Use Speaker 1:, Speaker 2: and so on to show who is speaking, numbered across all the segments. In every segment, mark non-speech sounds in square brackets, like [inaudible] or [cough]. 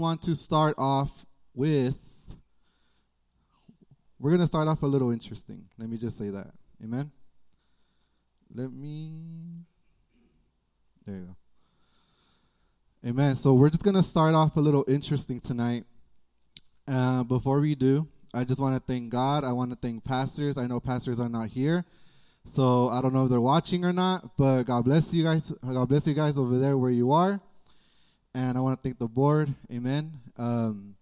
Speaker 1: want to start off with we're going to start off a little interesting. Let me just say that. Amen. Let me There you go. Amen. So we're just going to start off a little interesting tonight. Uh, before we do, I just want to thank God. I want to thank pastors. I know pastors are not here. So I don't know if they're watching or not, but God bless you guys. God bless you guys over there where you are. And I want to thank the board. Amen. Um,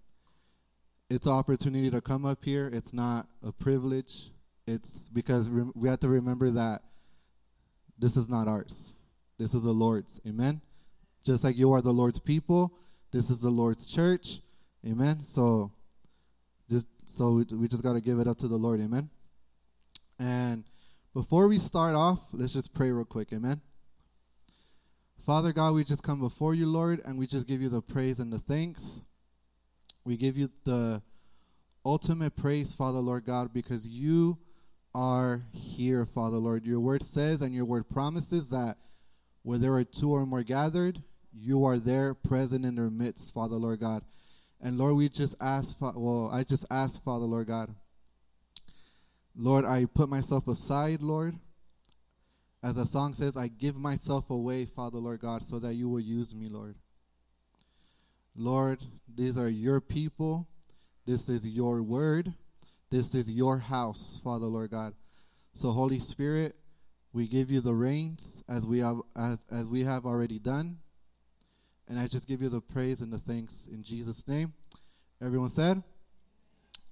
Speaker 1: it's an opportunity to come up here. It's not a privilege. It's because re- we have to remember that this is not ours. This is the Lord's. Amen. Just like you are the Lord's people, this is the Lord's church. Amen. So just so we, we just got to give it up to the Lord. Amen. And before we start off, let's just pray real quick. Amen. Father God, we just come before you, Lord, and we just give you the praise and the thanks. We give you the ultimate praise, Father, Lord God, because you are here, Father, Lord. Your word says and your word promises that where there are two or more gathered, you are there present in their midst, Father, Lord God. And Lord, we just ask, well, I just ask, Father, Lord God, Lord, I put myself aside, Lord. As the song says, I give myself away, Father, Lord God, so that you will use me, Lord. Lord, these are your people. This is your word. This is your house, Father, Lord God. So, Holy Spirit, we give you the reins as we have as, as we have already done. And I just give you the praise and the thanks in Jesus' name. Everyone said,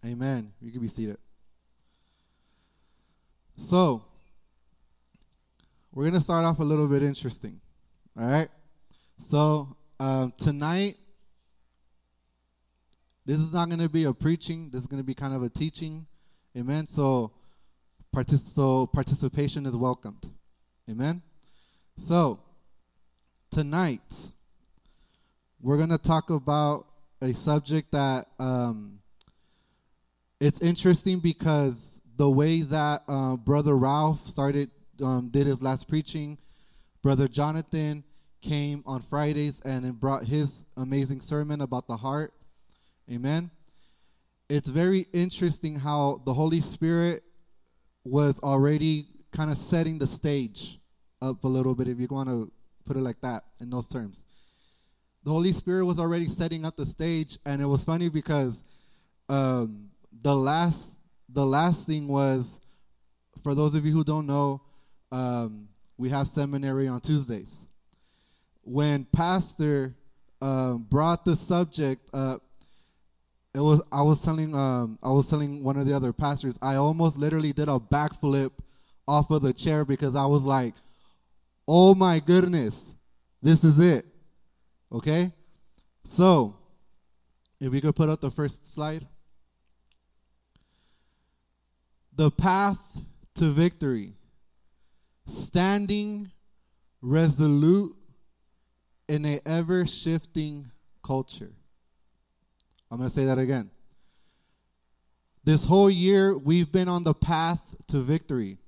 Speaker 1: Amen. You can be seated. So, we're going to start off a little bit interesting. All right? So, um, tonight, this is not going to be a preaching, this is going to be kind of a teaching. Amen? So, partic- so, participation is welcomed. Amen? So, tonight, we're going to talk about a subject that um, it's interesting because the way that uh, Brother Ralph started, um, did his last preaching, Brother Jonathan came on Fridays and brought his amazing sermon about the heart. Amen. It's very interesting how the Holy Spirit was already kind of setting the stage up a little bit, if you want to put it like that in those terms. The Holy Spirit was already setting up the stage, and it was funny because um, the last the last thing was, for those of you who don't know, um, we have seminary on Tuesdays. When Pastor um, brought the subject up, it was I was telling um, I was telling one of the other pastors I almost literally did a backflip off of the chair because I was like, "Oh my goodness, this is it." Okay, so if we could put up the first slide the path to victory, standing resolute in a ever shifting culture. I'm going to say that again. This whole year, we've been on the path to victory.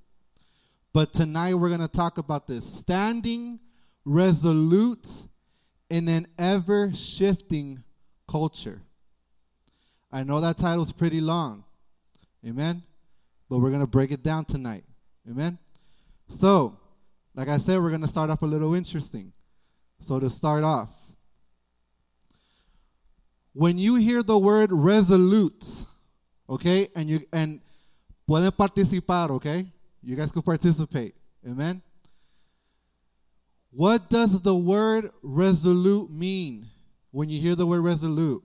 Speaker 1: But tonight, we're going to talk about this standing resolute in an ever shifting culture. I know that title's pretty long. Amen but we're going to break it down tonight. Amen? So, like I said, we're going to start off a little interesting. So, to start off, when you hear the word resolute, okay, and you and pueden participar, okay? You guys can participate. Amen? What does the word resolute mean when you hear the word resolute?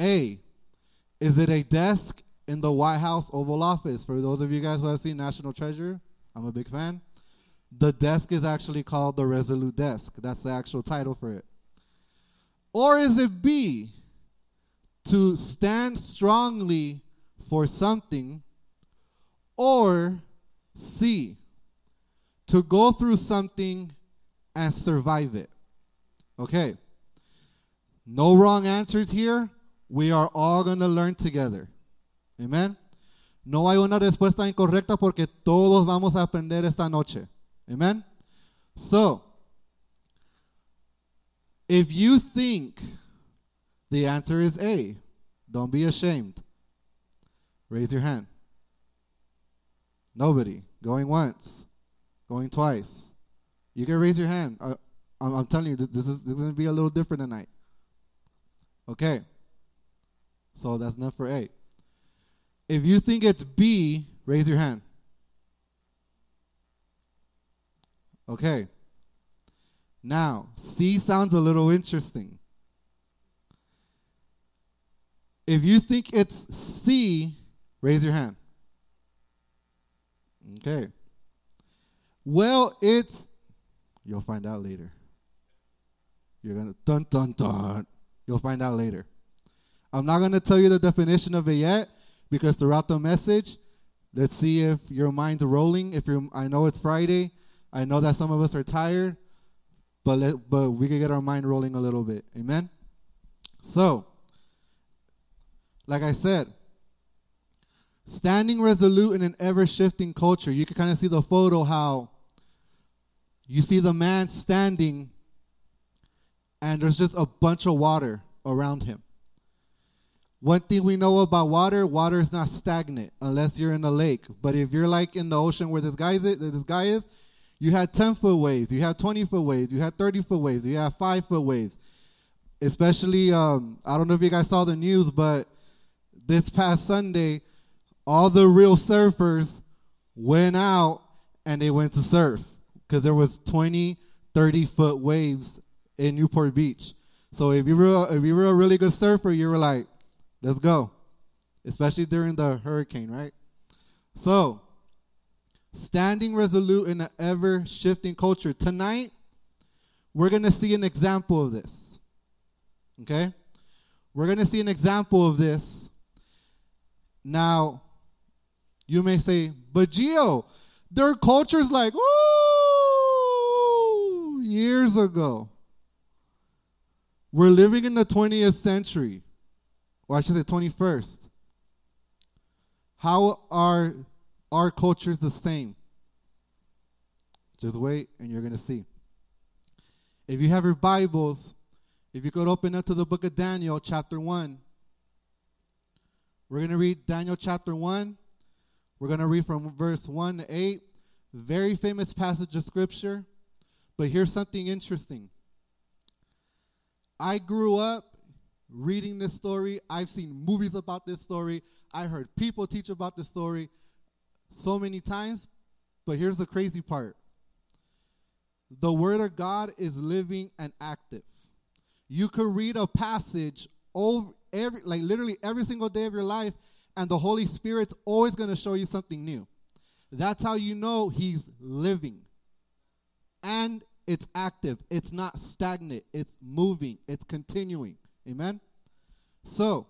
Speaker 1: A, is it a desk in the White House Oval Office. For those of you guys who have seen National Treasure, I'm a big fan. The desk is actually called the Resolute Desk. That's the actual title for it. Or is it B, to stand strongly for something? Or C, to go through something and survive it? Okay. No wrong answers here. We are all going to learn together. Amen. No hay una respuesta incorrecta porque todos vamos a aprender esta noche. Amen. So, if you think The answer is A. Don't be ashamed. Raise your hand. Nobody. Going once. Going twice. You can raise your hand. I, I'm, I'm telling you, this, is, this is going to be a little different tonight. Okay. So that's enough for A. If you think it's B, raise your hand. Okay. Now, C sounds a little interesting. If you think it's C, raise your hand. Okay. Well, it's you'll find out later. You're gonna dun dun dun. You'll find out later. I'm not gonna tell you the definition of it yet because throughout the message, let's see if your mind's rolling. If you're, I know it's Friday. I know that some of us are tired, but let, but we can get our mind rolling a little bit. Amen. So, like I said, standing resolute in an ever shifting culture. You can kind of see the photo how you see the man standing and there's just a bunch of water around him. One thing we know about water, water is not stagnant unless you're in a lake. But if you're like in the ocean where this guy is, this guy is, you had 10 foot waves, you had 20 foot waves, you had 30 foot waves, you had 5 foot waves. Especially, um, I don't know if you guys saw the news, but this past Sunday, all the real surfers went out and they went to surf because there was 20, 30 foot waves in Newport Beach. So if you were if you were a really good surfer, you were like, let's go. Especially during the hurricane, right? So, standing resolute in an ever shifting culture. Tonight, we're going to see an example of this. Okay? We're going to see an example of this. Now, you may say, but Gio, their culture's like, ooh, years ago. We're living in the 20th century, or I should say 21st. How are our culture is the same? Just wait and you're going to see. If you have your Bibles, if you could open up to the book of Daniel, chapter 1. We're going to read Daniel chapter 1. We're going to read from verse 1 to 8. Very famous passage of scripture. But here's something interesting. I grew up reading this story. I've seen movies about this story. I heard people teach about this story so many times. But here's the crazy part the Word of God is living and active. You could read a passage over every, like literally every single day of your life, and the Holy Spirit's always going to show you something new. That's how you know He's living. And it's active. It's not stagnant. It's moving. It's continuing. Amen? So,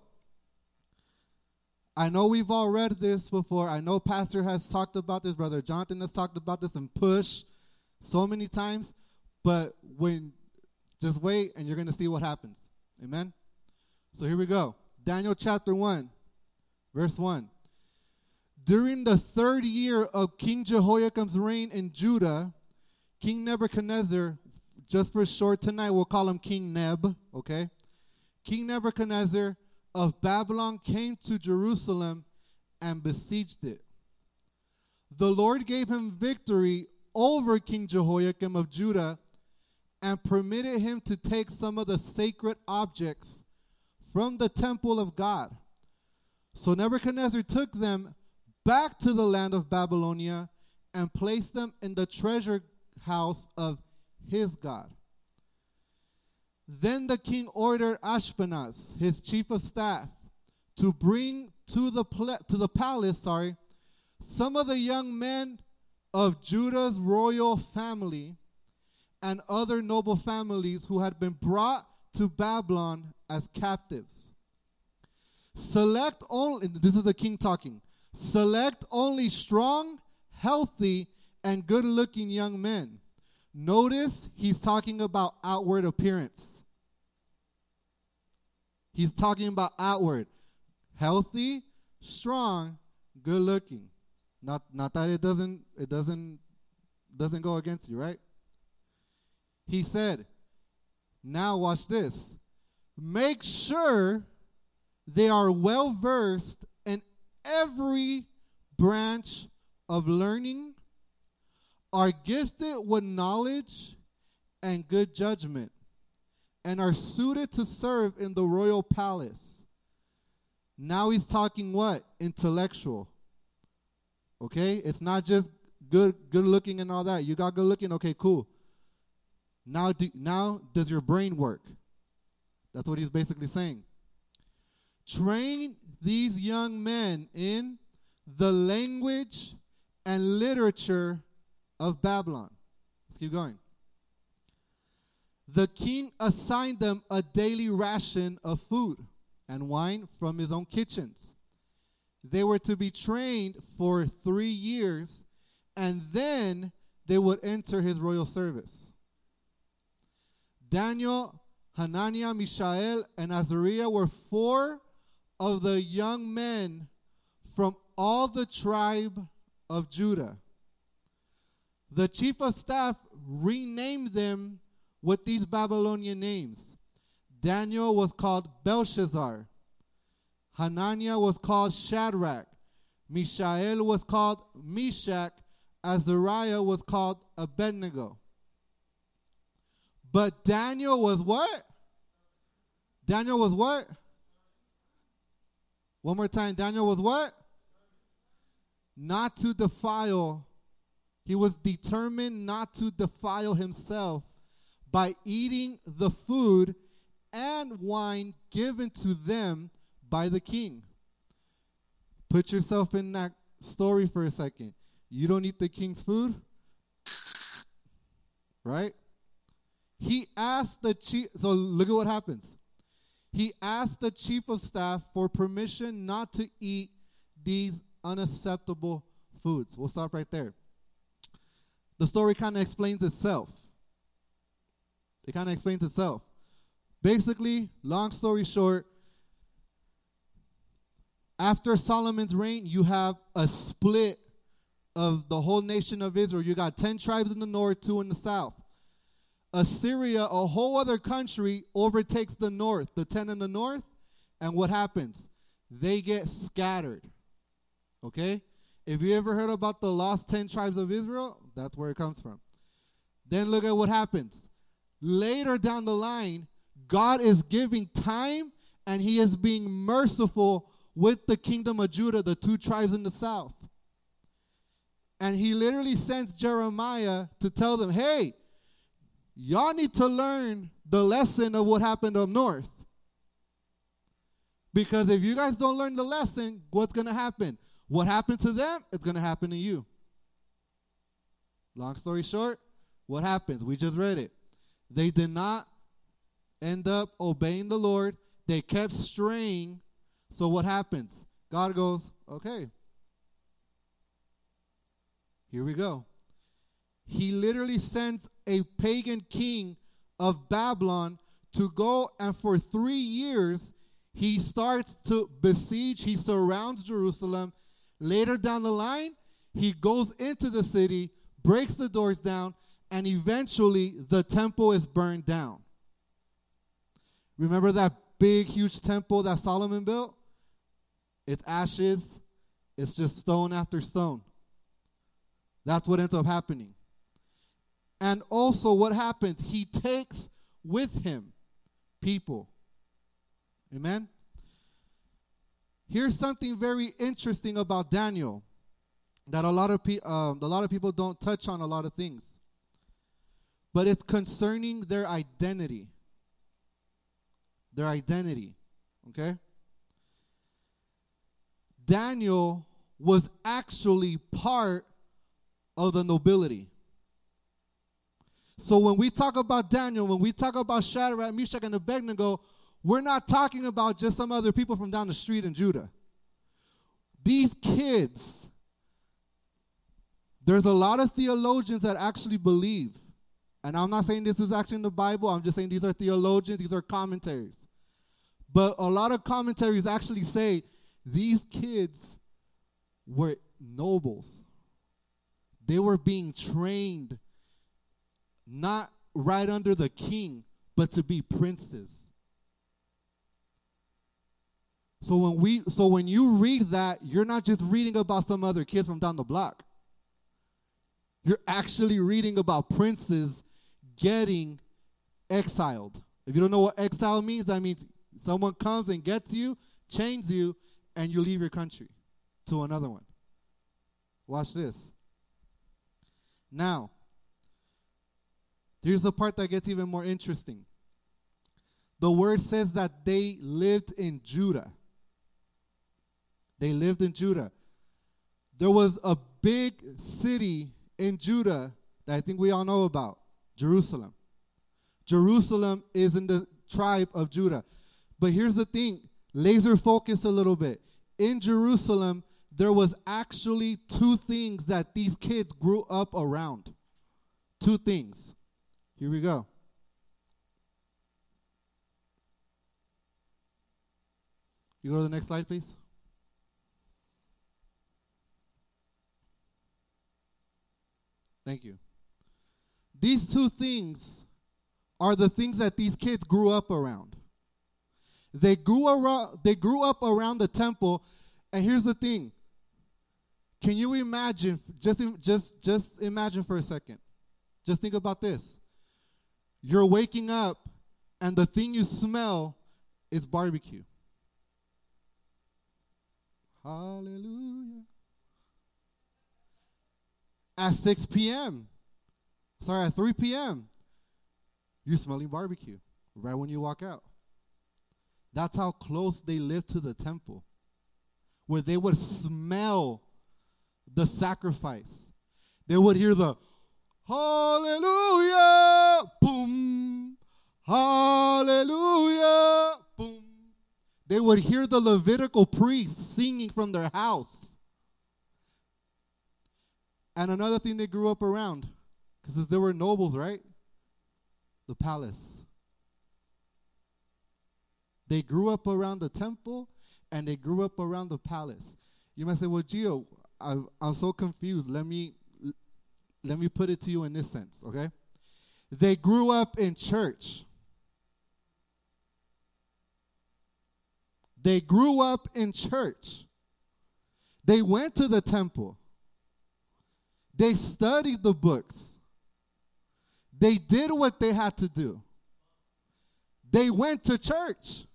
Speaker 1: I know we've all read this before. I know Pastor has talked about this. Brother Jonathan has talked about this and push so many times. But when, just wait and you're going to see what happens. Amen? So here we go. Daniel chapter 1, verse 1. During the third year of King Jehoiakim's reign in Judah, King Nebuchadnezzar, just for short tonight, we'll call him King Neb, okay? King Nebuchadnezzar of Babylon came to Jerusalem and besieged it. The Lord gave him victory over King Jehoiakim of Judah and permitted him to take some of the sacred objects from the temple of God. So Nebuchadnezzar took them back to the land of Babylonia and placed them in the treasure house of his God. Then the king ordered Ashpenaz, his chief of staff, to bring to the to the palace, sorry, some of the young men of Judah's royal family and other noble families who had been brought to Babylon as captives. Select only this is the king talking. Select only strong, healthy, and good-looking young men. Notice he's talking about outward appearance. He's talking about outward, healthy, strong, good looking. Not not that it doesn't it doesn't doesn't go against you, right? He said, now watch this. make sure they are well versed in every branch of learning, are gifted with knowledge and good judgment, and are suited to serve in the royal palace. Now he's talking what? Intellectual. Okay? It's not just good good looking and all that. You got good looking, okay, cool. Now do, now does your brain work? That's what he's basically saying. Train these young men in the language and literature of Babylon. Let's keep going. The king assigned them a daily ration of food and wine from his own kitchens. They were to be trained for three years, and then they would enter his royal service. Daniel, Hananiah, Mishael, and Azariah were four of the young men from all the tribe of Judah. The chief of staff renamed them with these Babylonian names. Daniel was called Belshazzar. Hananiah was called Shadrach. Mishael was called Meshach. Azariah was called Abednego. But Daniel was what? Daniel was what? One more time. Daniel was what? Not to defile. He was determined not to defile himself by eating the food and wine given to them by the king. Put yourself in that story for a second. You don't eat the king's food? Right? He asked the chief, so look at what happens. He asked the chief of staff for permission not to eat these unacceptable foods. We'll stop right there. The story kind of explains itself. It kind of explains itself. Basically, long story short, after Solomon's reign, you have a split of the whole nation of Israel. You got 10 tribes in the north, two in the south. Assyria, a whole other country, overtakes the north, the 10 in the north, and what happens? They get scattered. Okay? If you ever heard about the lost 10 tribes of Israel, that's where it comes from. Then look at what happens. Later down the line, God is giving time and he is being merciful with the kingdom of Judah, the two tribes in the south. And he literally sends Jeremiah to tell them, hey, y'all need to learn the lesson of what happened up north. Because if you guys don't learn the lesson, what's going to happen? What happened to them, it's going to happen to you. Long story short, what happens? We just read it. They did not end up obeying the Lord. They kept straying. So what happens? God goes, okay, here we go. He literally sends a pagan king of Babylon to go, and for three years, he starts to besiege, he surrounds Jerusalem. Later down the line, he goes into the city, breaks the doors down, and eventually the temple is burned down. Remember that big, huge temple that Solomon built? It's ashes, it's just stone after stone. That's what ends up happening. And also, what happens? He takes with him people. Amen? Here's something very interesting about Daniel that a lot of pe- um, a lot of people don't touch on a lot of things, but it's concerning their identity. Their identity, okay? Daniel was actually part of the nobility. So when we talk about Daniel, when we talk about Shadrach, Meshach, and Abednego, we're not talking about just some other people from down the street in Judah. These kids, there's a lot of theologians that actually believe, and I'm not saying this is actually in the Bible, I'm just saying these are theologians, these are commentaries. But a lot of commentaries actually say these kids were nobles. They were being trained not right under the king, but to be princes. So when we so when you read that, you're not just reading about some other kids from down the block. You're actually reading about princes getting exiled. If you don't know what exile means, that means someone comes and gets you, chains you, and you leave your country to another one. Watch this. Now, here's the part that gets even more interesting. The word says that they lived in Judah. They lived in Judah. There was a big city in Judah that I think we all know about Jerusalem. Jerusalem is in the tribe of Judah. But here's the thing laser focus a little bit. In Jerusalem, there was actually two things that these kids grew up around. Two things. Here we go. You go to the next slide, please. Thank you. These two things are the things that these kids grew up around. They grew around they grew up around the temple, and here's the thing. Can you imagine just just just imagine for a second. Just think about this. You're waking up and the thing you smell is barbecue. Hallelujah at 6 p.m. Sorry, at 3 p.m. You're smelling barbecue right when you walk out. That's how close they lived to the temple, where they would smell the sacrifice. They would hear the Hallelujah, boom, Hallelujah, boom. They would hear the Levitical priests singing from their house. And another thing they grew up around, because there were nobles, right? The palace. They grew up around the temple and they grew up around the palace. You might say, well, Gio, I, I'm so confused. Let me, let me put it to you in this sense, okay? They grew up in church. They grew up in church. They went to the temple. They studied the books. They did what they had to do. They went to church.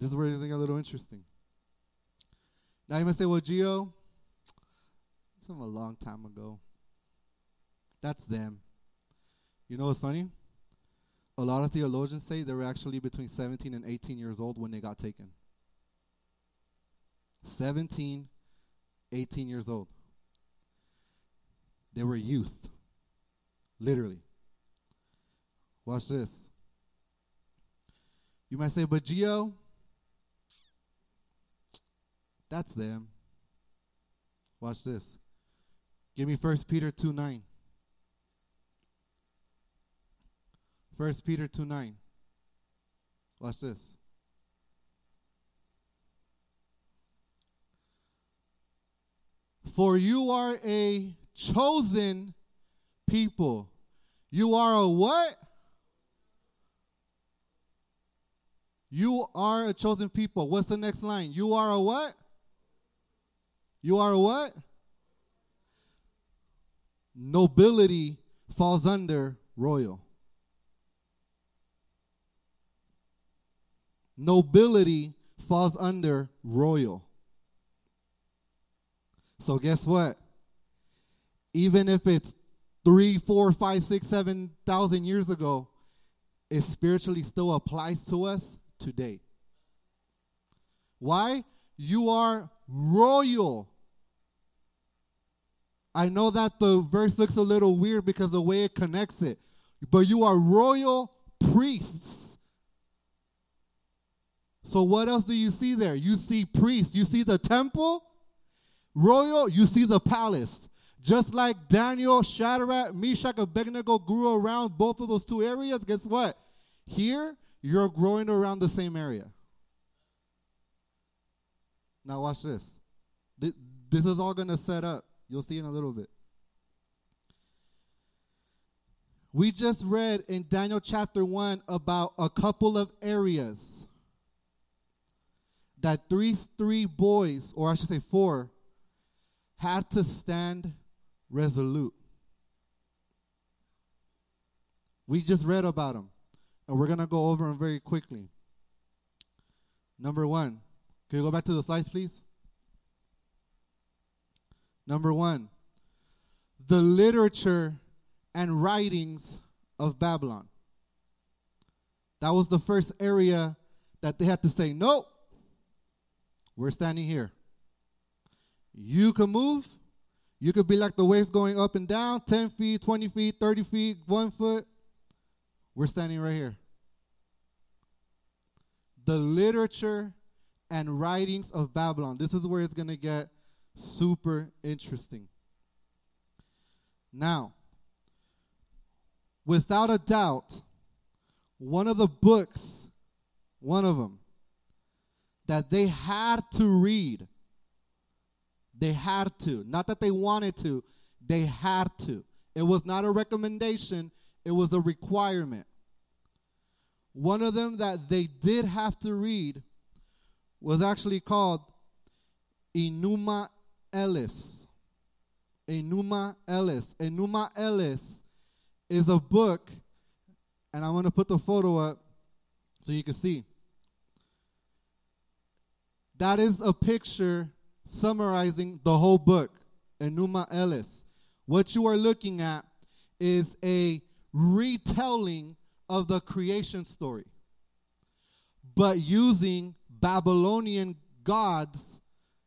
Speaker 1: This is where it's a little interesting. Now you might say, well, Gio, it's from a long time ago. That's them. You know what's funny? A lot of theologians say they were actually between 17 and 18 years old when they got taken. 17, 18 years old. They were youth. Literally. Watch this. You might say, but Gio, that's them. Watch this. Give me 1 Peter 2 9. 1 Peter 2 9. Watch this. For you are a chosen people. You are a what? You are a chosen people. What's the next line? You are a what? You are a what? Nobility falls under royal. Nobility falls under royal. So guess what? Even if it's three, four, five, six, seven thousand years ago, it spiritually still applies to us today. Why? You are royal. I know that the verse looks a little weird because the way it connects it, but you are royal priests. So, what else do you see there? You see priests, you see the temple, royal, you see the palace. Just like Daniel, Shadrach, Meshach, Abednego grew around both of those two areas, guess what? Here, you're growing around the same area. Now, watch this. This is all going to set up. You'll see in a little bit. We just read in Daniel chapter 1 about a couple of areas that three three boys, or I should say four, had to stand resolute. We just read about them, and we're going to go over them very quickly. Number one, can you go back to the slides, please? Number one, the literature and writings of Babylon. That was the first area that they had to say, nope, we're standing here. You can move. You could be like the waves going up and down 10 feet, 20 feet, 30 feet, one foot. We're standing right here. The literature and writings of Babylon. This is where it's going to get super interesting. Now, without a doubt, one of the books, one of them, that they had to read, they had to, not that they wanted to, they had to. It was not a recommendation, it was a requirement. One of them that they did have to read was actually called Enuma Elish. Enuma Elish. Enuma Elish is a book, and I'm going to put the photo up so you can see. That is a picture summarizing the whole book, Enuma Elish. What you are looking at is a retelling of the creation story, but using Babylonian gods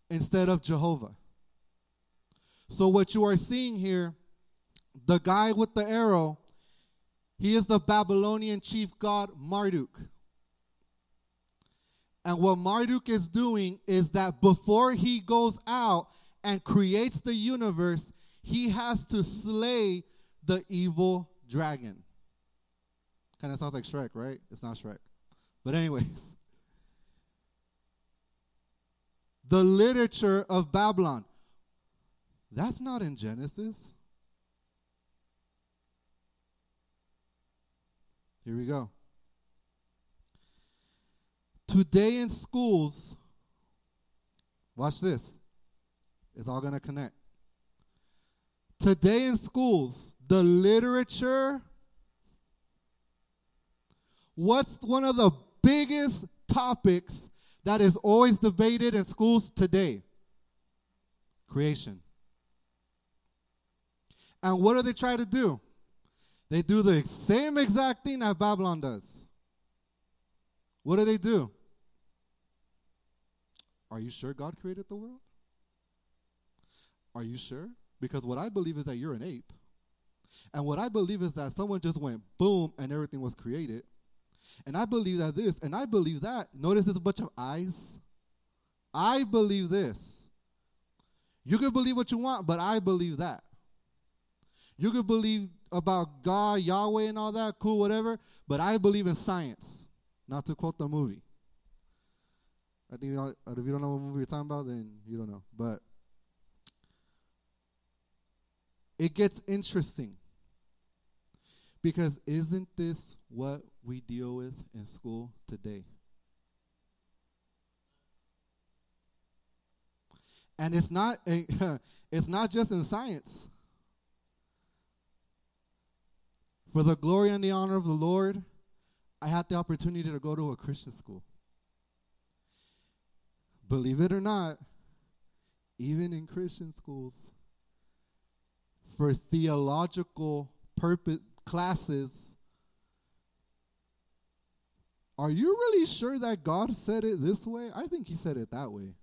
Speaker 1: instead of Jehovah. So, what you are seeing here, the guy with the arrow, he is the Babylonian chief god Marduk. And what Marduk is doing is that before he goes out and creates the universe, he has to slay the evil dragon. Kind of sounds like Shrek, right? It's not Shrek. But, anyways, [laughs] the literature of Babylon. That's not in Genesis. Here we go. Today in schools, watch this. It's all going to connect. Today in schools, the literature What's one of the biggest topics that is always debated in schools today? Creation. And what do they try to do? They do the same exact thing that Babylon does. What do they do? Are you sure God created the world? Are you sure? Because what I believe is that you're an ape. And what I believe is that someone just went boom and everything was created. And I believe that this, and I believe that. Notice there's a bunch of eyes. I believe this. You can believe what you want, but I believe that. You can believe about God, Yahweh, and all that, cool, whatever, but I believe in science. Not to quote the movie. I think you uh, if you don't know what movie you're talking about, then you don't know. But it gets interesting. Because isn't this what we deal with in school today? And it's not a, [laughs] it's not just in science. For the glory and the honor of the Lord, I had the opportunity to go to a Christian school. Believe it or not, even in Christian schools, for theological purpose classes, are you really sure that God said it this way? I think He said it that way.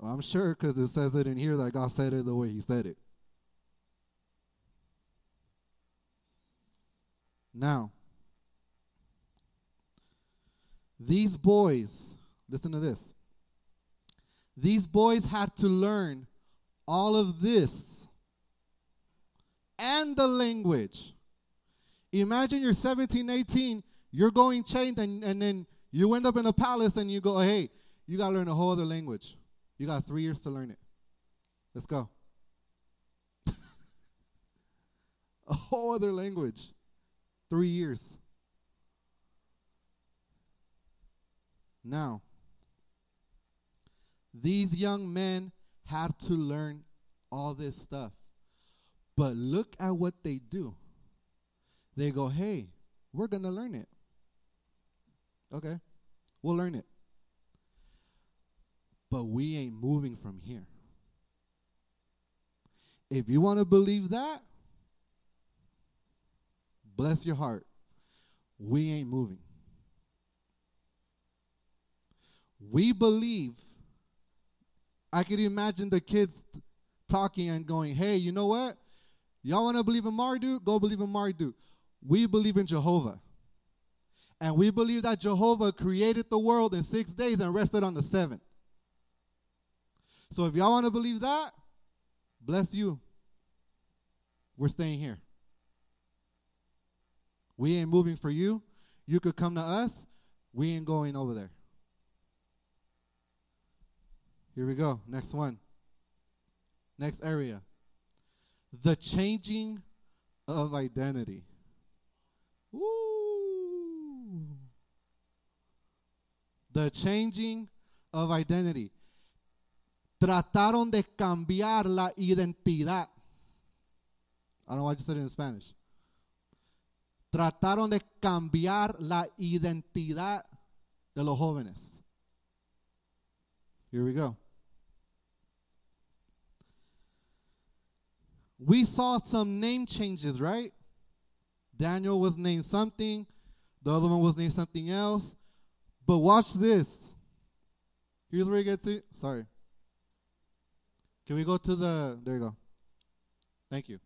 Speaker 1: I'm sure because it says it in here that God said it the way He said it. Now, these boys, listen to this. These boys had to learn all of this and the language. Imagine you're 17, 18, you're going chained, and, and then you end up in a palace and you go, hey, you got to learn a whole other language. You got three years to learn it. Let's go. [laughs] A whole other language. Three years. Now, these young men had to learn all this stuff. But look at what they do. They go, hey, we're going to learn it. Okay, we'll learn it. But we ain't moving from here. If you want to believe that, bless your heart. We ain't moving. We believe. I could imagine the kids talking and going, hey, you know what? Y'all want to believe in Marduk? Go believe in Marduk. We believe in Jehovah. And we believe that Jehovah created the world in six days and rested on the seventh. So if y'all want to believe that, bless you. We're staying here. We ain't moving for you. You could come to us. We ain't going over there. Here we go. Next one. Next area. The changing of identity. Ooh. The changing of identity. Trataron de cambiar la identidad. I don't know why I just said it in Spanish. Trataron de cambiar la identidad de los jóvenes. Here we go. We saw some name changes, right? Daniel was named something, the other one was named something else. But watch this. Here's where you get to. Sorry. Can we go to the. There you go. Thank you.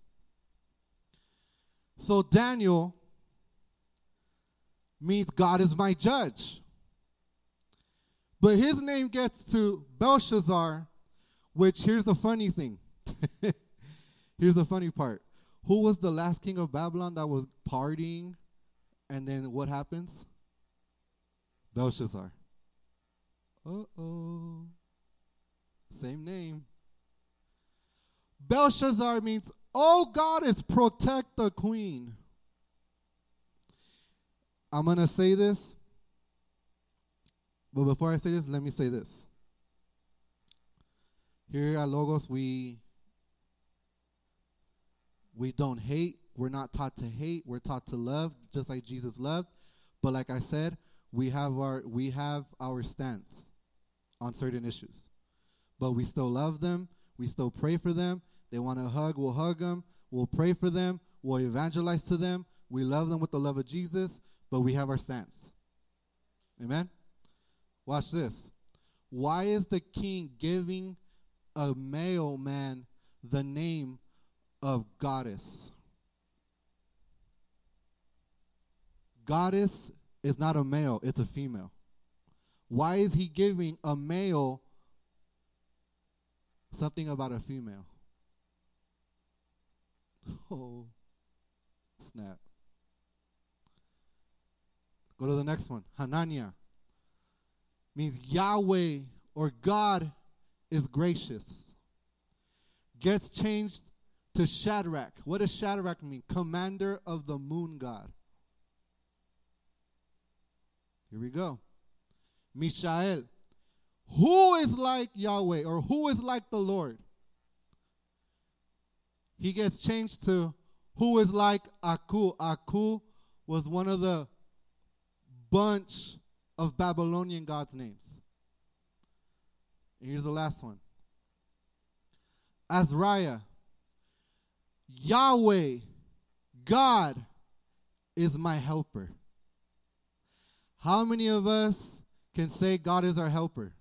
Speaker 1: So Daniel means God is my judge. But his name gets to Belshazzar, which here's the funny thing. [laughs] here's the funny part. Who was the last king of Babylon that was partying? And then what happens? Belshazzar. Uh oh. Same name. Belshazzar means, oh goddess, protect the queen. I'm going to say this. But before I say this, let me say this. Here at Logos, we we don't hate. We're not taught to hate. We're taught to love, just like Jesus loved. But like I said, we have our we have our stance on certain issues. But we still love them. We still pray for them. They want to hug, we'll hug them. We'll pray for them. We'll evangelize to them. We love them with the love of Jesus, but we have our stance. Amen. Watch this. Why is the king giving a male man the name of goddess? Goddess is not a male, it's a female. Why is he giving a male something about a female? [laughs] Oh, snap. Go to the next one. Hananiah means Yahweh or God is gracious. Gets changed to Shadrach. What does Shadrach mean? Commander of the moon god. Here we go. Mishael. Who is like Yahweh or who is like the Lord? He gets changed to who is like Aku. Aku was one of the bunch of Babylonian gods' names. Here's the last one Azariah. Yahweh, God, is my helper. How many of us can say God is our helper?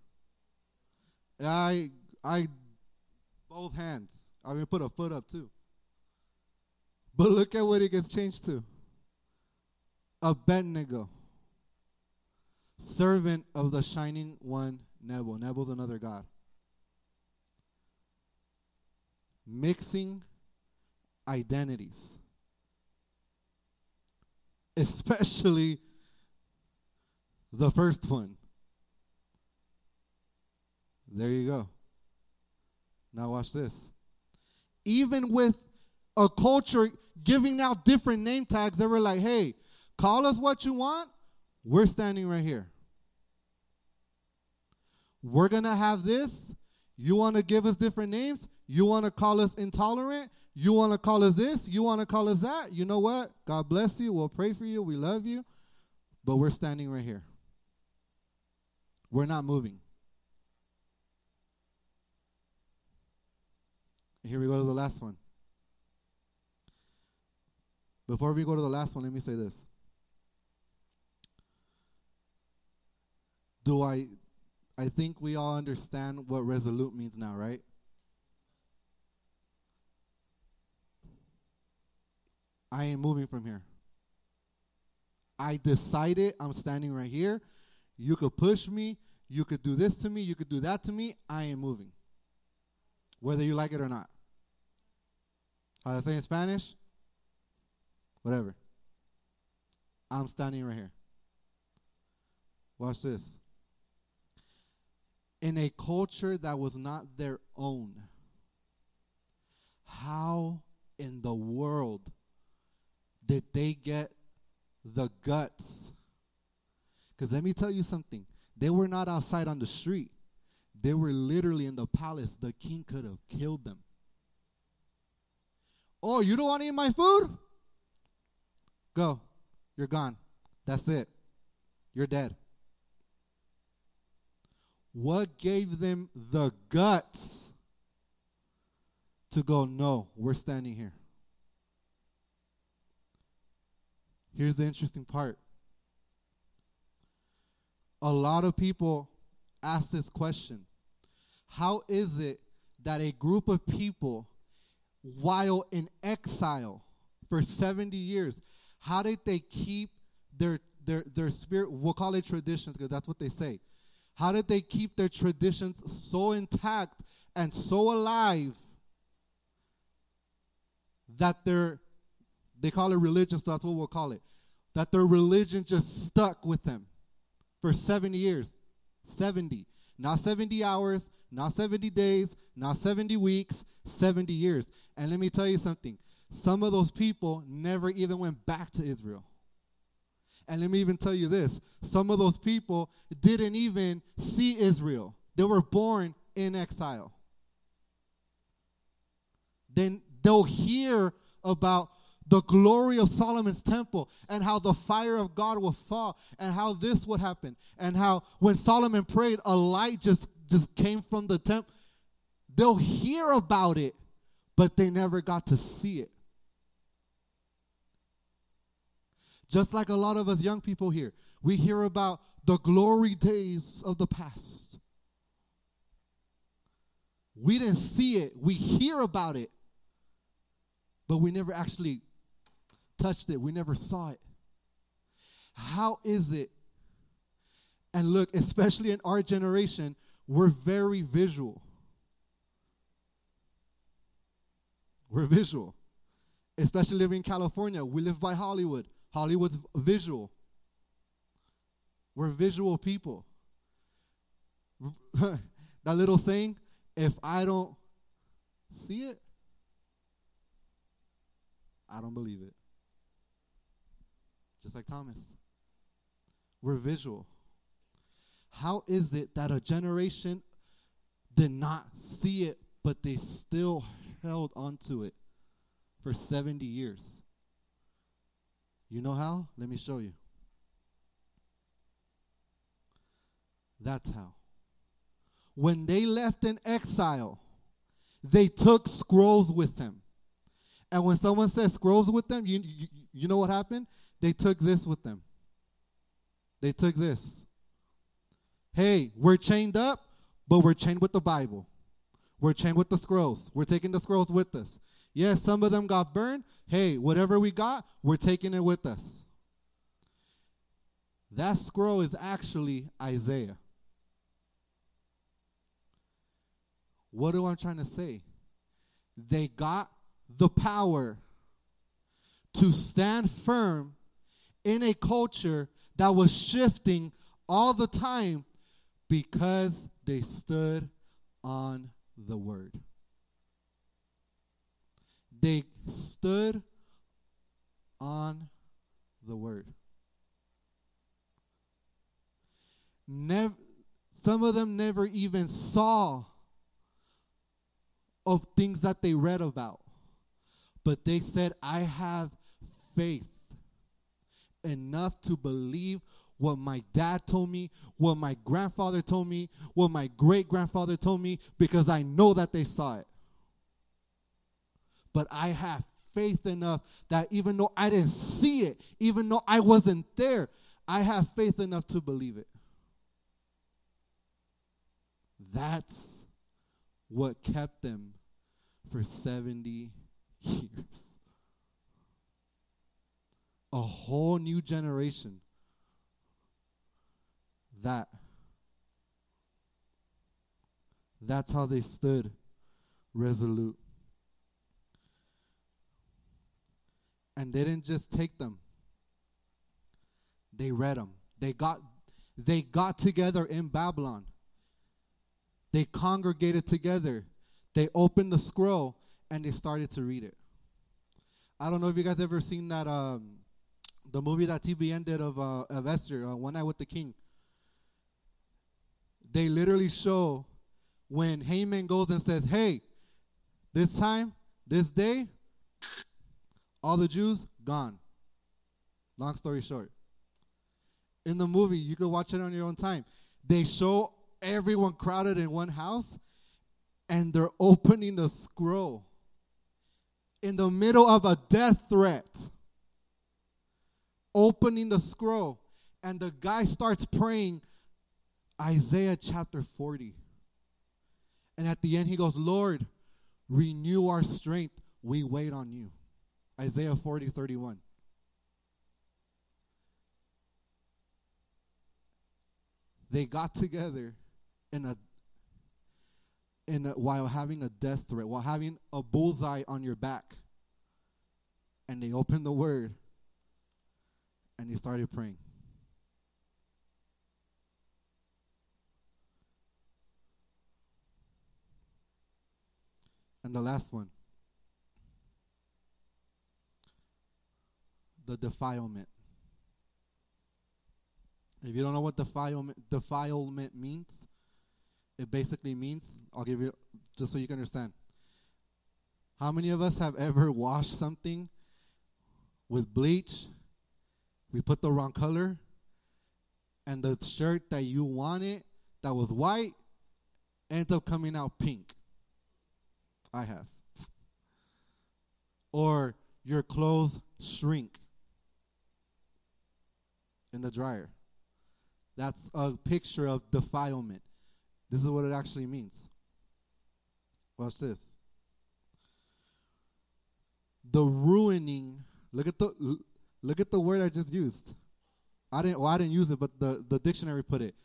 Speaker 1: I, I, both hands. I'm going to put a foot up too. But look at what it gets changed to Abednego servant of the shining one, Nebo. Nebo's another god. Mixing identities, [laughs] especially the first one. There you go. Now, watch this. Even with a culture, giving out different name tags. They were like, hey, call us what you want. We're standing right here. We're going to have this. You want to give us different names? You want to call us intolerant? You want to call us this? You want to call us that? You know what? God bless you. We'll pray for you. We love you. But we're standing right here. We're not moving. Here we go to the last one. Before we go to the last one, let me say this. Do I I think we all understand what resolute means now, right? I ain't moving from here. I decided I'm standing right here. You could push me. You could do this to me. You could do that to me. I ain't moving. Whether you like it or not. How I say in Spanish? Whatever. I'm standing right here. Watch this. In a culture that was not their own, how in the world did they get the guts? Because let me tell you something. They were not outside on the street. They were literally in the palace. The king could have killed them. Oh, you don't want to eat my food? Go. You're gone. That's it. You're dead. What gave them the guts to go, no, we're standing here? Here's the interesting part. A lot of people ask this question How is it that a group of people, while in exile for 70 years, how did they keep their, their, their spirit? We'll call it traditions because that's what they say. How did they keep their traditions so intact and so alive that their they call it religion, so that's what we'll call it. That their religion just stuck with them for 70 years. 70. Not 70 hours, not 70 days, not 70 weeks, 70 years. And let me tell you something. Some of those people never even went back to Israel. And let me even tell you this some of those people didn't even see Israel, they were born in exile. Then they'll hear about the glory of Solomon's temple and how the fire of God will fall and how this would happen and how when Solomon prayed a light just just came from the temple they'll hear about it but they never got to see it. Just like a lot of us young people here we hear about the glory days of the past. We didn't see it. We hear about it but we never actually touched it, we never saw it. How is it? And look, especially in our generation, we're very visual. We're visual. Especially living in California, we live by Hollywood. Hollywood's visual. We're visual people. [laughs] that little thing, if I don't see it, I don't believe it just like Thomas. We're visual. How is it that a generation did not see it, but they still held onto it for 70 years? You know how? Let me show you. That's how. When they left in exile, they took scrolls with them. And when someone says scrolls with them, you, you, you know what happened? They took this with them. They took this. Hey, we're chained up, but we're chained with the Bible. We're chained with the scrolls. We're taking the scrolls with us. Yes, some of them got burned. Hey, whatever we got, we're taking it with us. That scroll is actually Isaiah. What do I'm trying to say? They got the power to stand firm in a culture that was shifting all the time because they stood on the word. They stood on the word. Never, some of them never even saw of things that they read about. But they said, I have faith enough to believe what my dad told me, what my grandfather told me, what my great grandfather told me, because I know that they saw it. But I have faith enough that even though I didn't see it, even though I wasn't there, I have faith enough to believe it. That's what kept them for 70 [laughs] years. A whole new generation. That. That's how they stood resolute. And they didn't just take them. They read them. They got they got together in Babylon. They congregated together. They opened the scroll and they started to read it. I don't know if you guys ever seen that um, the movie that TBN did of uh, of Esther, uh, One Night with the King. They literally show when Haman goes and says, "Hey, this time, this day, all the Jews gone." Long story short. In the movie, you can watch it on your own time. They show everyone crowded in one house and they're opening the scroll in the middle of a death threat. Opening the scroll, and the guy starts praying Isaiah chapter 40. And at the end, he goes, Lord, renew our strength. We wait on you. Isaiah 40, 31. They got together in a in a, while having a death threat, while having a bullseye on your back. And they opened the word and they started praying. And the last one the defilement. If you don't know what defilement, defilement means, it basically means, I'll give you, just so you can understand. How many of us have ever washed something with bleach? We put the wrong color, and the shirt that you wanted that was white ends up coming out pink. I have. [laughs] or your clothes shrink in the dryer. That's a picture of defilement. This is what it actually means. Watch this. The ruining. Look at the look at the word I just used. I didn't well, I didn't use it, but the, the dictionary put it.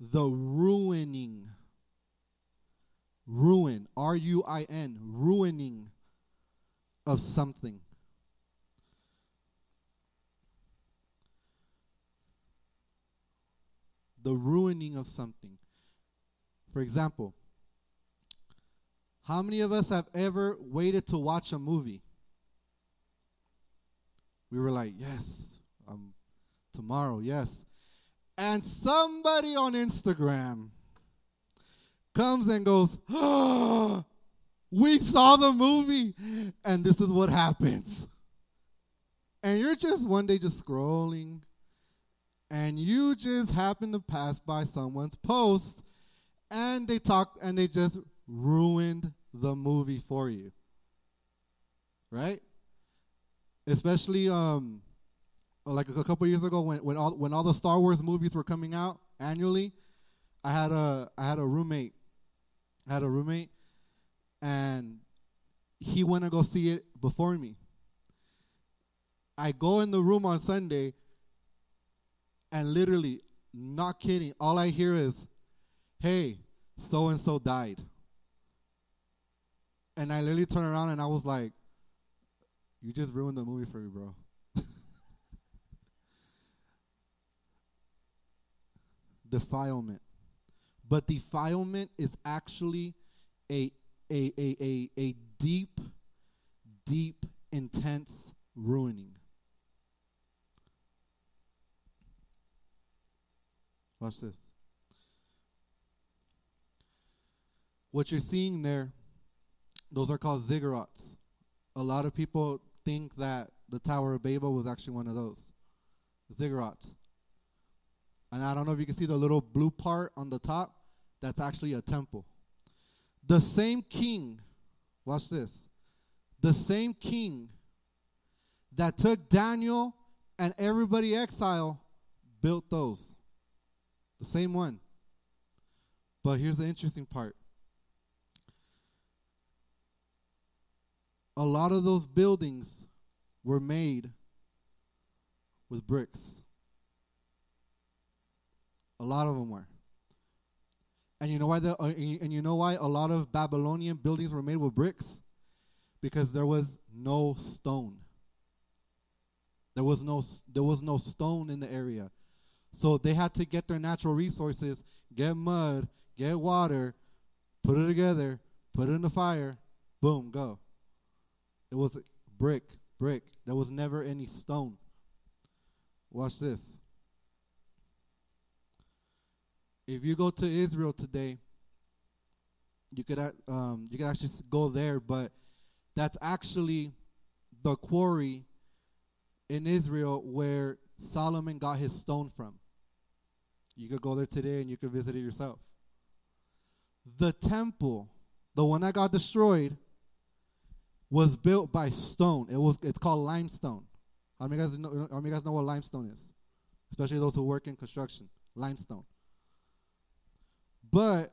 Speaker 1: The ruining. Ruin. R U I N. Ruining of something. The ruining of something. For example, how many of us have ever waited to watch a movie? We were like, yes, um, tomorrow, yes. And somebody on Instagram comes and goes, oh, we saw the movie, and this is what happens. And you're just one day just scrolling, and you just happen to pass by someone's post and they talked and they just ruined the movie for you. Right? Especially um like a couple years ago when when all when all the Star Wars movies were coming out annually, I had a I had a roommate. I had a roommate and he went to go see it before me. I go in the room on Sunday and literally not kidding, all I hear is hey, so and so died. And I literally turned around and I was like, you just ruined the movie for me, bro. [laughs] defilement. But defilement is actually a, a, a, a, a deep, deep, intense ruining. Watch this. What you're seeing there, those are called ziggurats. A lot of people think that the Tower of Babel was actually one of those ziggurats. And I don't know if you can see the little blue part on the top. That's actually a temple. The same king, watch this, the same king that took Daniel and everybody exile built those. The same one. But here's the interesting part. A lot of those buildings were made with bricks. A lot of them were. And you know why the uh, and you know why a lot of Babylonian buildings were made with bricks? Because there was no stone. There was no there was no stone in the area. So they had to get their natural resources, get mud, get water, put it together, put it in the fire, boom, go. It was brick, brick. There was never any stone. Watch this. If you go to Israel today, you could um, you could actually go there, but that's actually the quarry in Israel where Solomon got his stone from. You could go there today and you could visit it yourself. The temple, the one that got destroyed, was built by stone. It was it's called limestone. How many guys know how many guys know what limestone is? Especially those who work in construction. Limestone. But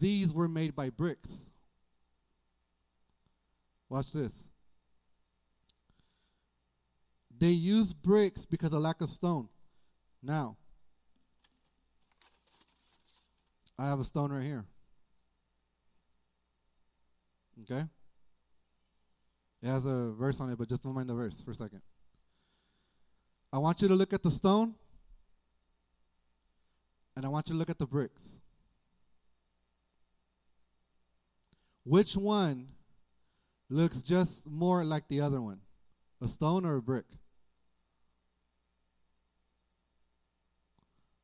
Speaker 1: these were made by bricks. Watch this. They use bricks because of lack of stone. Now, I have a stone right here. Okay? It has a verse on it, but just don't mind the verse for a second. I want you to look at the stone, and I want you to look at the bricks. Which one looks just more like the other one? A stone or a brick?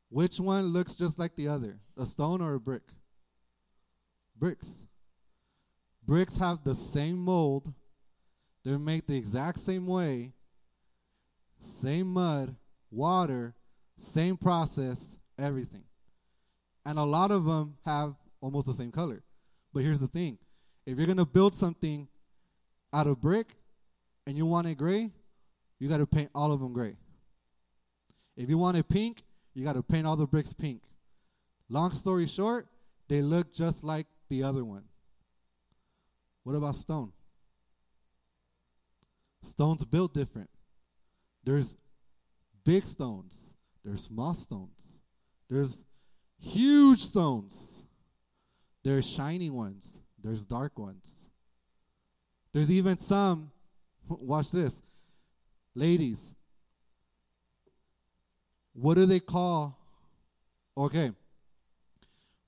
Speaker 1: Which one looks just like the other? A stone or a brick? Bricks. Bricks have the same mold. They're made the exact same way. Same mud, water, same process, everything. And a lot of them have almost the same color. But here's the thing if you're going to build something out of brick and you want it gray, you got to paint all of them gray. If you want it pink, you got to paint all the bricks pink. Long story short, they look just like the other one. What about stone? Stones built different. There's big stones, there's small stones, there's huge stones, there's shiny ones, there's dark ones. There's even some, [laughs] watch this, ladies, what do they call? Okay.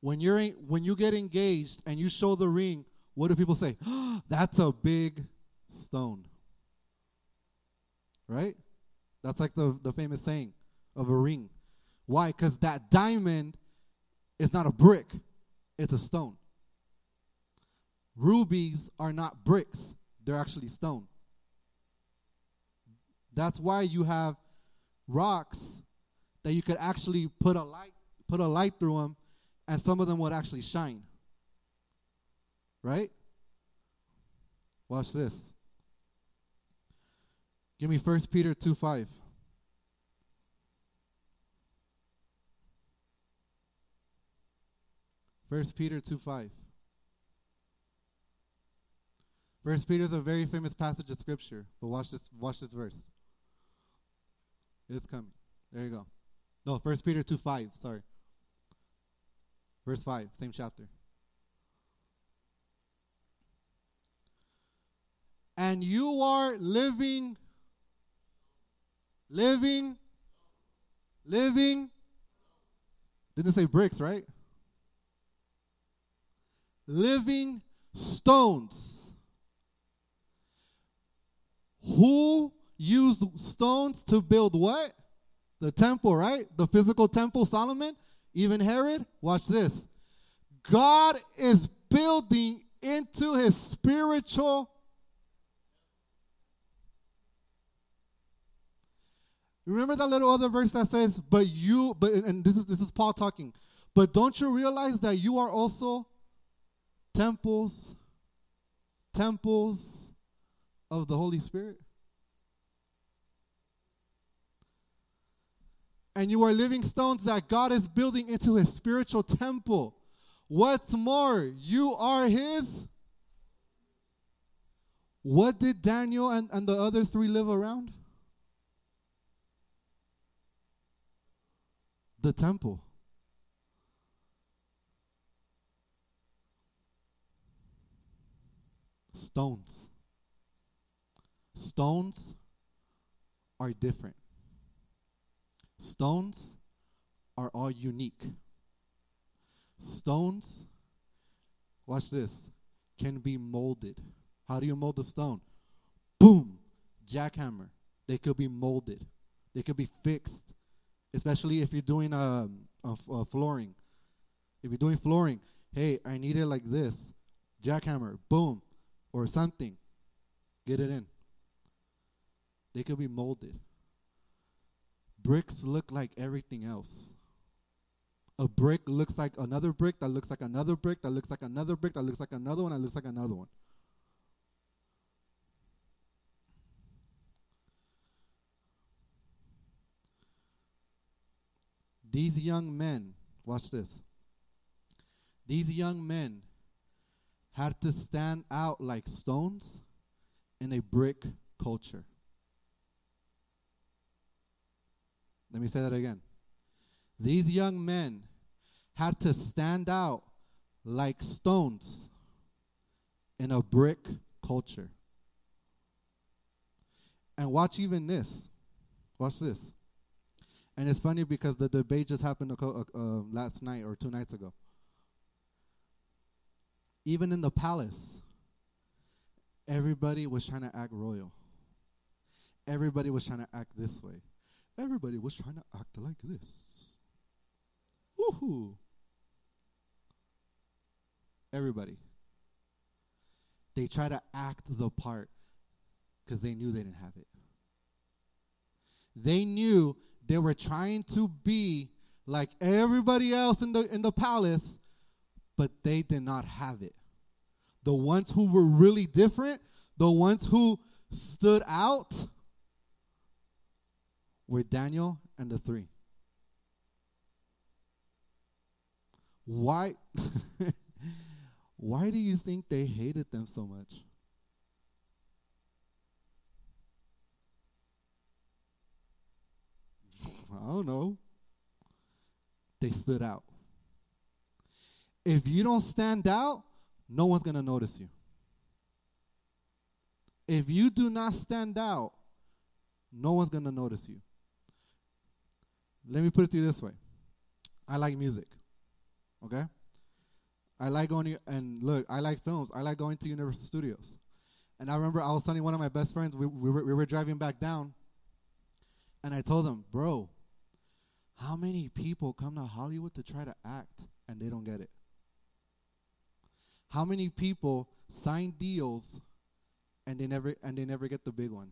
Speaker 1: When you're when you get engaged and you show the ring, what do people say? [gasps] That's a big stone. Right? That's like the, the famous saying of a ring. Why? Because that diamond is not a brick, it's a stone. Rubies are not bricks, they're actually stone. That's why you have rocks that you could actually put a light put a light through them and some of them would actually shine. Right? Watch this. Give me 1 Peter 2 5. First Peter 2 5. First Peter is a very famous passage of scripture, but watch this watch this verse. It's coming. There you go. No, First Peter 2 5, sorry. Verse 5, same chapter. And you are living, living, living. Didn't say bricks, right? Living stones. Who used stones to build what? The temple, right? The physical temple, Solomon, even Herod. Watch this. God is building into his spiritual. Remember that little other verse that says, "But you," but and this is this is Paul talking. But don't you realize that you are also temples, temples of the Holy Spirit? And you are living stones that God is building into his spiritual temple. What's more, you are his. What did Daniel and, and the other three live around? The temple. Stones. Stones are different. Stones are all unique. Stones, watch this, can be molded. How do you mold a stone? Boom, jackhammer. They could be molded. They could be fixed, especially if you're doing um, a, a flooring. If you're doing flooring, hey, I need it like this. Jackhammer, boom, or something. Get it in. They could be molded. Bricks look like everything else. A brick looks like another brick that looks like another brick that looks like another brick that looks like another one that looks like another one. These young men, watch this. These young men had to stand out like stones in a brick culture. Let me say that again. These young men had to stand out like stones in a brick culture. And watch even this. Watch this. And it's funny because the debate just happened uh, uh, last night or two nights ago. Even in the palace, everybody was trying to act royal. Everybody was trying to act this way. Everybody was trying to act like this. Woohoo! Everybody. They try to act the part because they knew they didn't have it. They knew they were trying to be like everybody else in the in the palace, but they did not have it. The ones who were really different, the ones who stood out, were Daniel and the three. Why [laughs] why do you think they hated them so much? I don't know. They stood out. If you don't stand out, no one's going to notice you. If you do not stand out, no one's going to notice you. Let me put it to you this way I like music. Okay? I like going to, and look, I like films. I like going to Universal Studios. And I remember I was telling one of my best friends, we, we, were, we were driving back down, and I told him, bro, how many people come to Hollywood to try to act and they don't get it? How many people sign deals and they never and they never get the big one?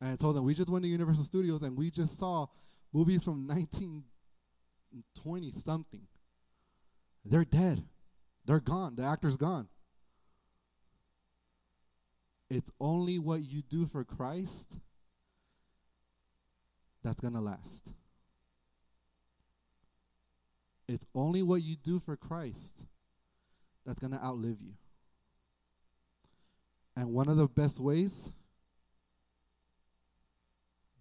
Speaker 1: And I told them we just went to Universal Studios and we just saw movies from 1920 something. They're dead. They're gone. The actor's gone. It's only what you do for Christ that's going to last. It's only what you do for Christ that's going to outlive you. And one of the best ways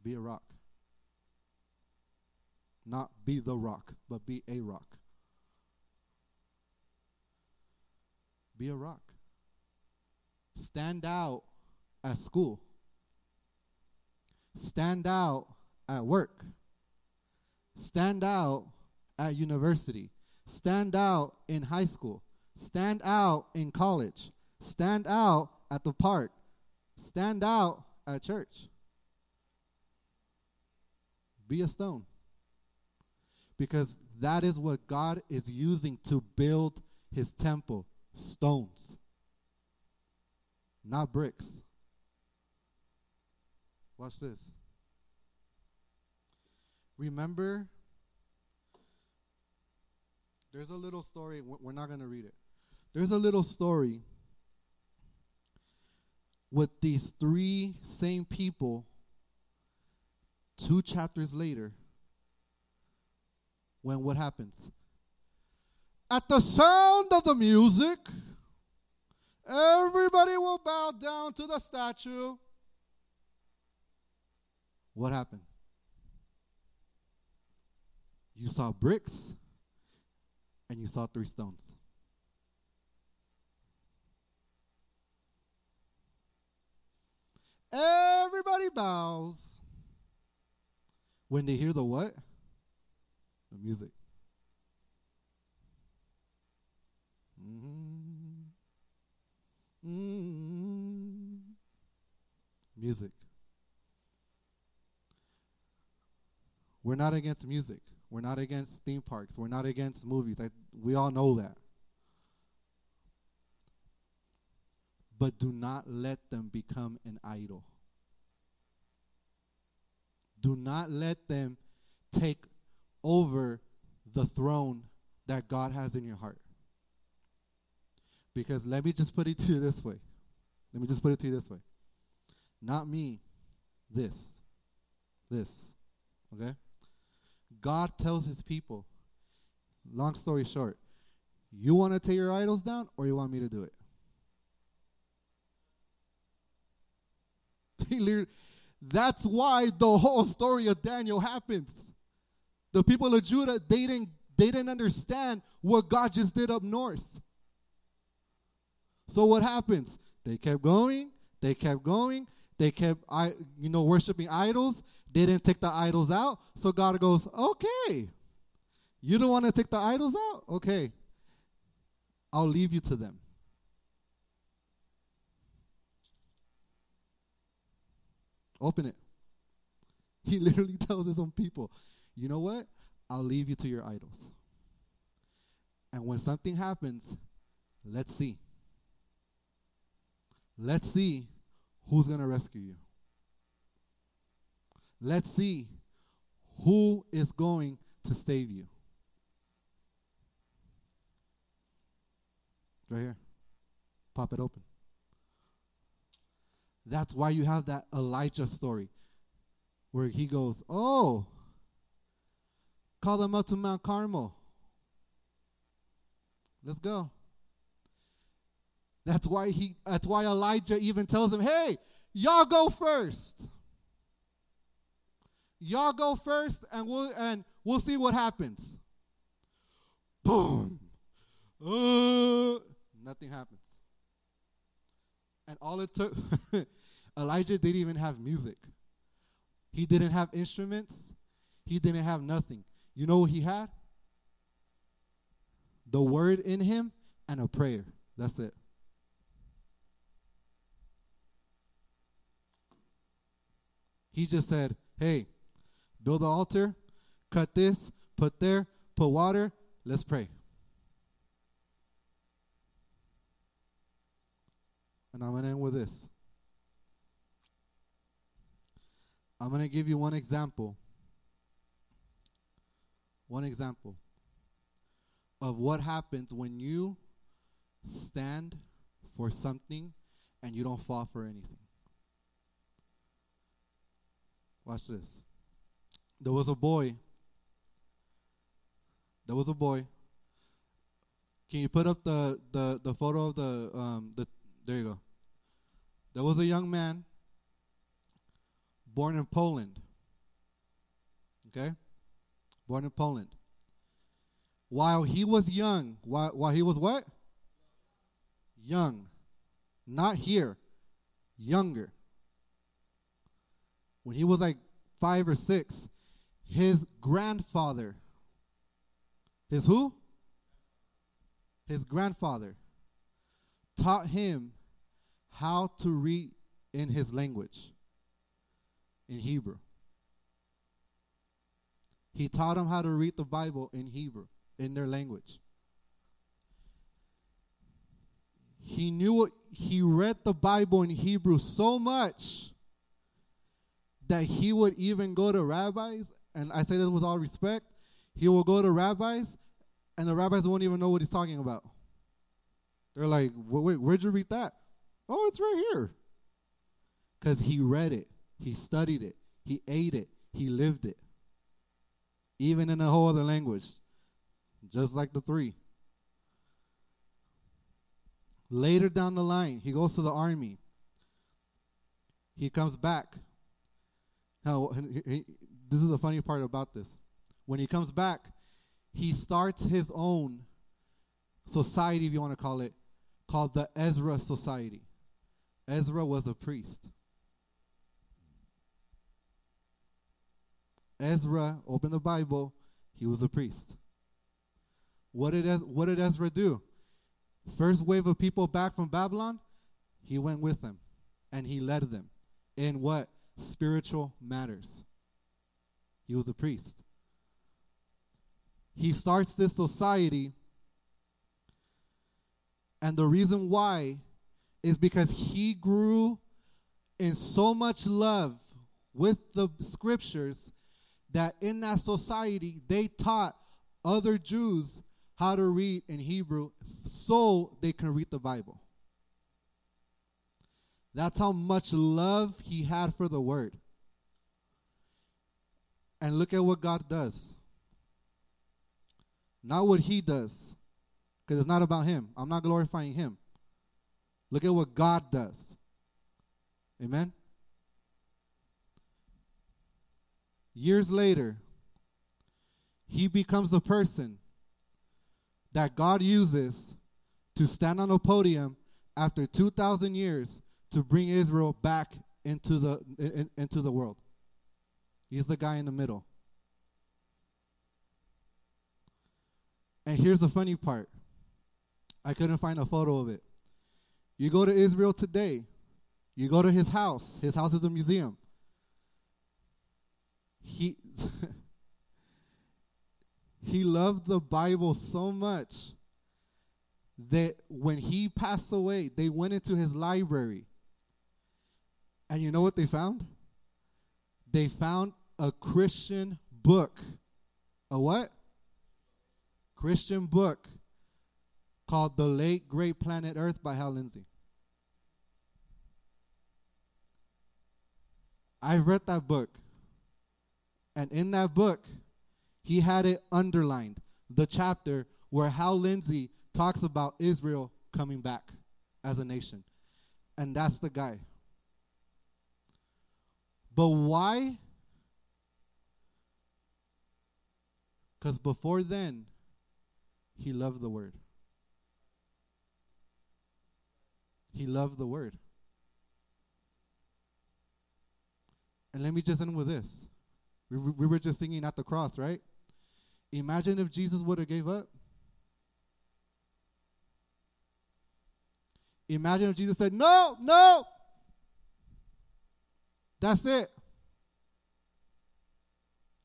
Speaker 1: be a rock. Not be the rock, but be a rock. Be a rock. Stand out at school. Stand out at work. Stand out at university. Stand out in high school. Stand out in college. Stand out at the park. Stand out at church. Be a stone. Because that is what God is using to build his temple stones, not bricks. Watch this. Remember, there's a little story, we're not going to read it. There's a little story with these three same people two chapters later when what happens? At the sound of the music, everybody will bow down to the statue. What happened? You saw bricks and you saw three stones. Everybody bows when they hear the what? The music. Mm-hmm. Music. We're not against music. We're not against theme parks. We're not against movies. I, we all know that. But do not let them become an idol. Do not let them take over the throne that God has in your heart. Because let me just put it to you this way. Let me just put it to you this way. Not me, this. This. Okay? God tells his people, long story short, you want to take your idols down or you want me to do it? [laughs] That's why the whole story of Daniel happens. The people of Judah, they didn't, they didn't understand what God just did up north. So what happens? They kept going, they kept going, they kept I you know worshiping idols. They didn't take the idols out. So God goes, "Okay. You don't want to take the idols out? Okay. I'll leave you to them." Open it. He [laughs] literally tells his own people, you know what? I'll leave you to your idols. And when something happens, let's see. Let's see who's going to rescue you. Let's see who is going to save you. Right here. Pop it open. That's why you have that Elijah story where he goes, Oh, call them up to Mount Carmel. Let's go. That's why he that's why Elijah even tells him, "Hey, y'all go first. Y'all go first and we'll and we'll see what happens." Boom. Uh, nothing happens. And all it took [laughs] Elijah didn't even have music. He didn't have instruments. He didn't have nothing. You know what he had? The word in him and a prayer. That's it. He just said, hey, build the altar, cut this, put there, put water, let's pray. And I'm going to end with this. I'm going to give you one example. One example of what happens when you stand for something and you don't fall for anything. Watch this. There was a boy. There was a boy. Can you put up the the, the photo of the um the there you go. There was a young man born in Poland. Okay? Born in Poland. While he was young, while, while he was what? Young. Not here. Younger. When he was like five or six, his grandfather, his who? His grandfather taught him how to read in his language, in Hebrew. He taught him how to read the Bible in Hebrew, in their language. He knew he read the Bible in Hebrew so much that he would even go to rabbis, and I say this with all respect, he will go to rabbis, and the rabbis won't even know what he's talking about. They're like, wait, where'd you read that? Oh, it's right here. Because he read it, he studied it, he ate it, he lived it. Even in a whole other language, just like the three. Later down the line, he goes to the army. He comes back. Now, this is the funny part about this. When he comes back, he starts his own society, if you want to call it, called the Ezra Society. Ezra was a priest. Ezra opened the Bible, he was a priest. What did, Ez- what did Ezra do? First wave of people back from Babylon, he went with them and he led them in what? Spiritual matters. He was a priest. He starts this society, and the reason why is because he grew in so much love with the scriptures that in that society they taught other Jews how to read in Hebrew so they can read the Bible. That's how much love he had for the word. And look at what God does. Not what he does, because it's not about him. I'm not glorifying him. Look at what God does. Amen? Years later, he becomes the person that God uses to stand on a podium after 2,000 years to bring Israel back into the, in, into the world. He's the guy in the middle. And here's the funny part I couldn't find a photo of it. You go to Israel today, you go to his house, his house is a museum. He. [laughs] he loved the Bible so much that when he passed away, they went into his library. And you know what they found? They found a Christian book. A what? Christian book called The Late Great Planet Earth by Hal Lindsey. I've read that book. And in that book, he had it underlined, the chapter where Hal Lindsey talks about Israel coming back as a nation. And that's the guy. But why? Because before then, he loved the word. He loved the word. And let me just end with this. We, we were just singing at the cross, right? Imagine if Jesus would have gave up. Imagine if Jesus said, "No, no. That's it.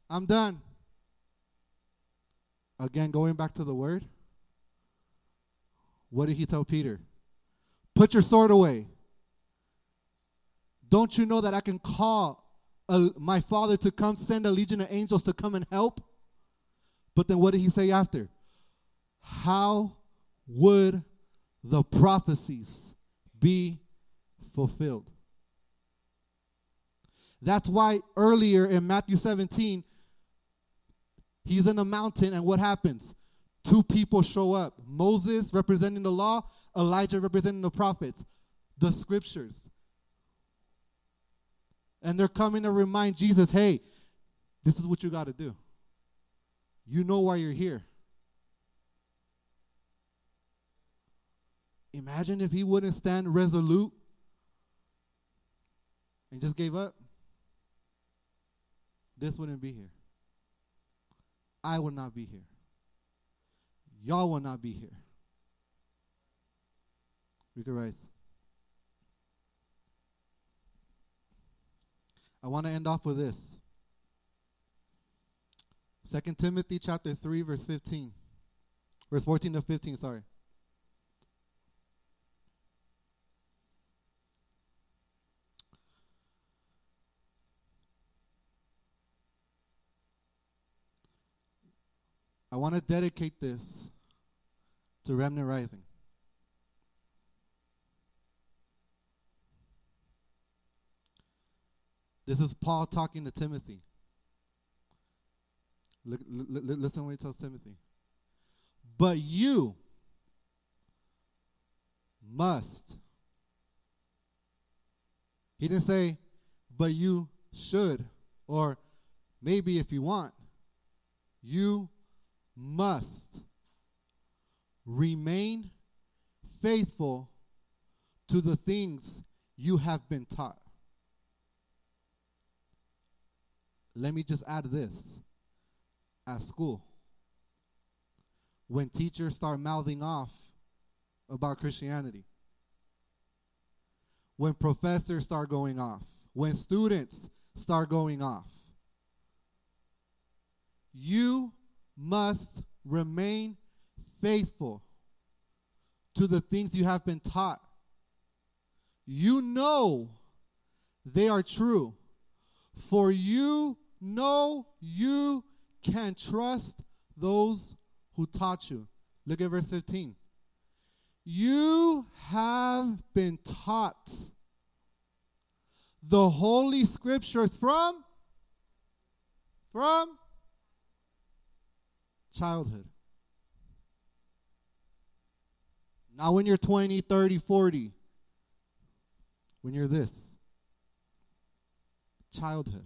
Speaker 1: I'm done." Again, going back to the word. What did he tell Peter? Put your sword away. Don't you know that I can call a, my father to come send a legion of angels to come and help? But then what did he say after? How would the prophecies be fulfilled? That's why earlier in Matthew 17, he's in a mountain, and what happens? Two people show up Moses representing the law, Elijah representing the prophets, the scriptures. And they're coming to remind Jesus, hey, this is what you got to do. You know why you're here. Imagine if he wouldn't stand resolute and just gave up this wouldn't be here. I would not be here. Y'all will not be here. We could rise. I want to end off with this. 2 Timothy chapter 3 verse 15. Verse 14 to 15, sorry. I want to dedicate this to Remnant Rising. This is Paul talking to Timothy. Look, listen what he tells Timothy. But you must. He didn't say, but you should, or maybe if you want. You must remain faithful to the things you have been taught. Let me just add this at school. When teachers start mouthing off about Christianity, when professors start going off, when students start going off, you must remain faithful to the things you have been taught. You know they are true, for you know you can trust those who taught you. Look at verse 15. You have been taught the holy scriptures from from childhood. Not when you're 20, 30, 40. When you're this. Childhood.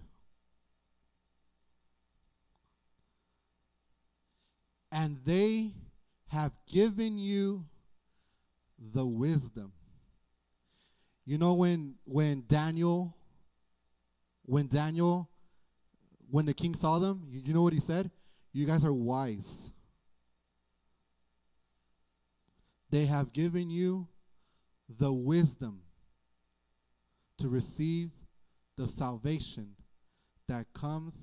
Speaker 1: And they have given you the wisdom. You know when when Daniel when Daniel when the king saw them, you, you know what he said? You guys are wise. They have given you the wisdom to receive the salvation that comes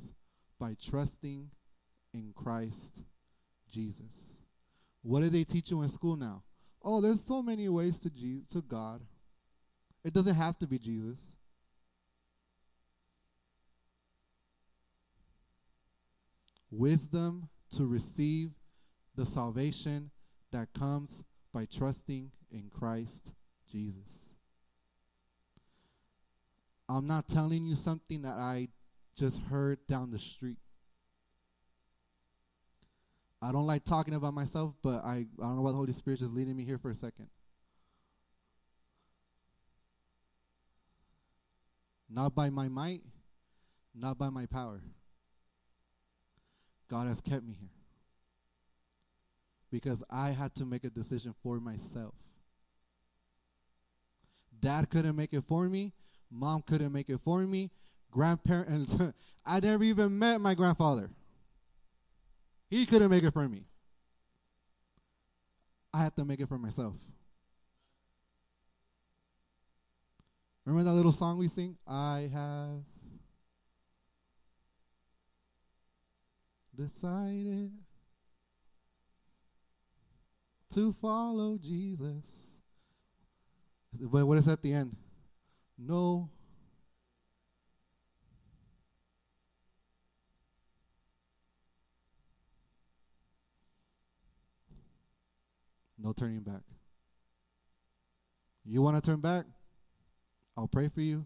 Speaker 1: by trusting in Christ Jesus. What do they teach you in school now? Oh, there's so many ways to Je- to God. It doesn't have to be Jesus. Wisdom to receive the salvation that comes by trusting in Christ Jesus. I'm not telling you something that I just heard down the street. I don't like talking about myself, but I, I don't know why the Holy Spirit is leading me here for a second. Not by my might, not by my power. God has kept me here. Because I had to make a decision for myself. Dad couldn't make it for me. Mom couldn't make it for me. Grandparents, [laughs] I never even met my grandfather. He couldn't make it for me. I had to make it for myself. Remember that little song we sing? I have decided to follow Jesus. But what is at the end? No. No turning back. You want to turn back? I'll pray for you.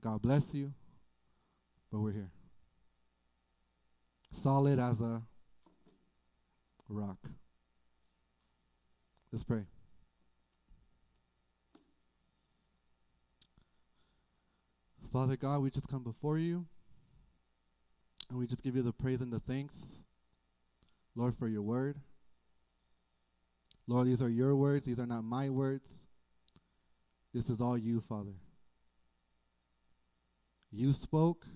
Speaker 1: God bless you. But we're here solid as a rock. Let's pray. Father God, we just come before you and we just give you the praise and the thanks, Lord, for your word. Lord, these are your words, these are not my words. This is all you, Father. You spoke,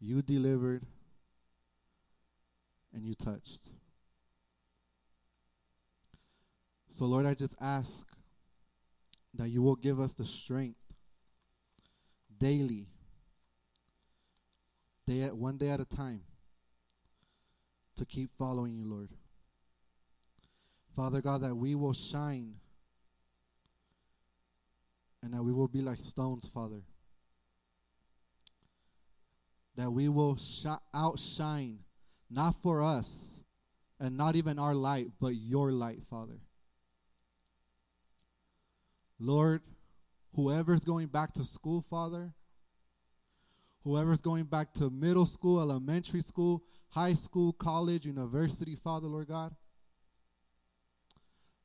Speaker 1: you delivered, and you touched. So, Lord, I just ask that you will give us the strength daily, day at one day at a time, to keep following you, Lord. Father God, that we will shine and that we will be like stones, Father. That we will sh- outshine, not for us and not even our light, but your light, Father. Lord, whoever's going back to school, Father, whoever's going back to middle school, elementary school, high school, college, university, Father, Lord God.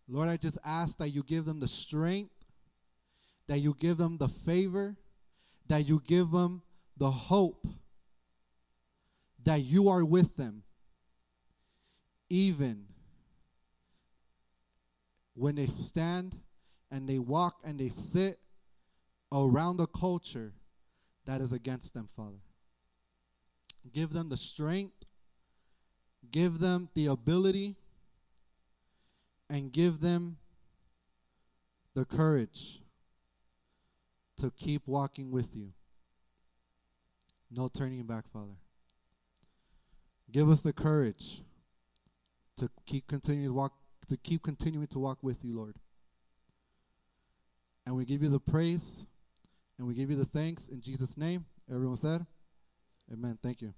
Speaker 1: Lord, I just ask that you give them the strength, that you give them the favor, that you give them the hope that you are with them, even when they stand and they walk and they sit around a culture that is against them, Father. Give them the strength, give them the ability, and give them the courage to keep walking with you. No turning back, Father. Give us the courage to keep continuing to walk to keep continuing to walk with you, Lord. And we give you the praise and we give you the thanks in Jesus' name. Everyone said, Amen. Thank you.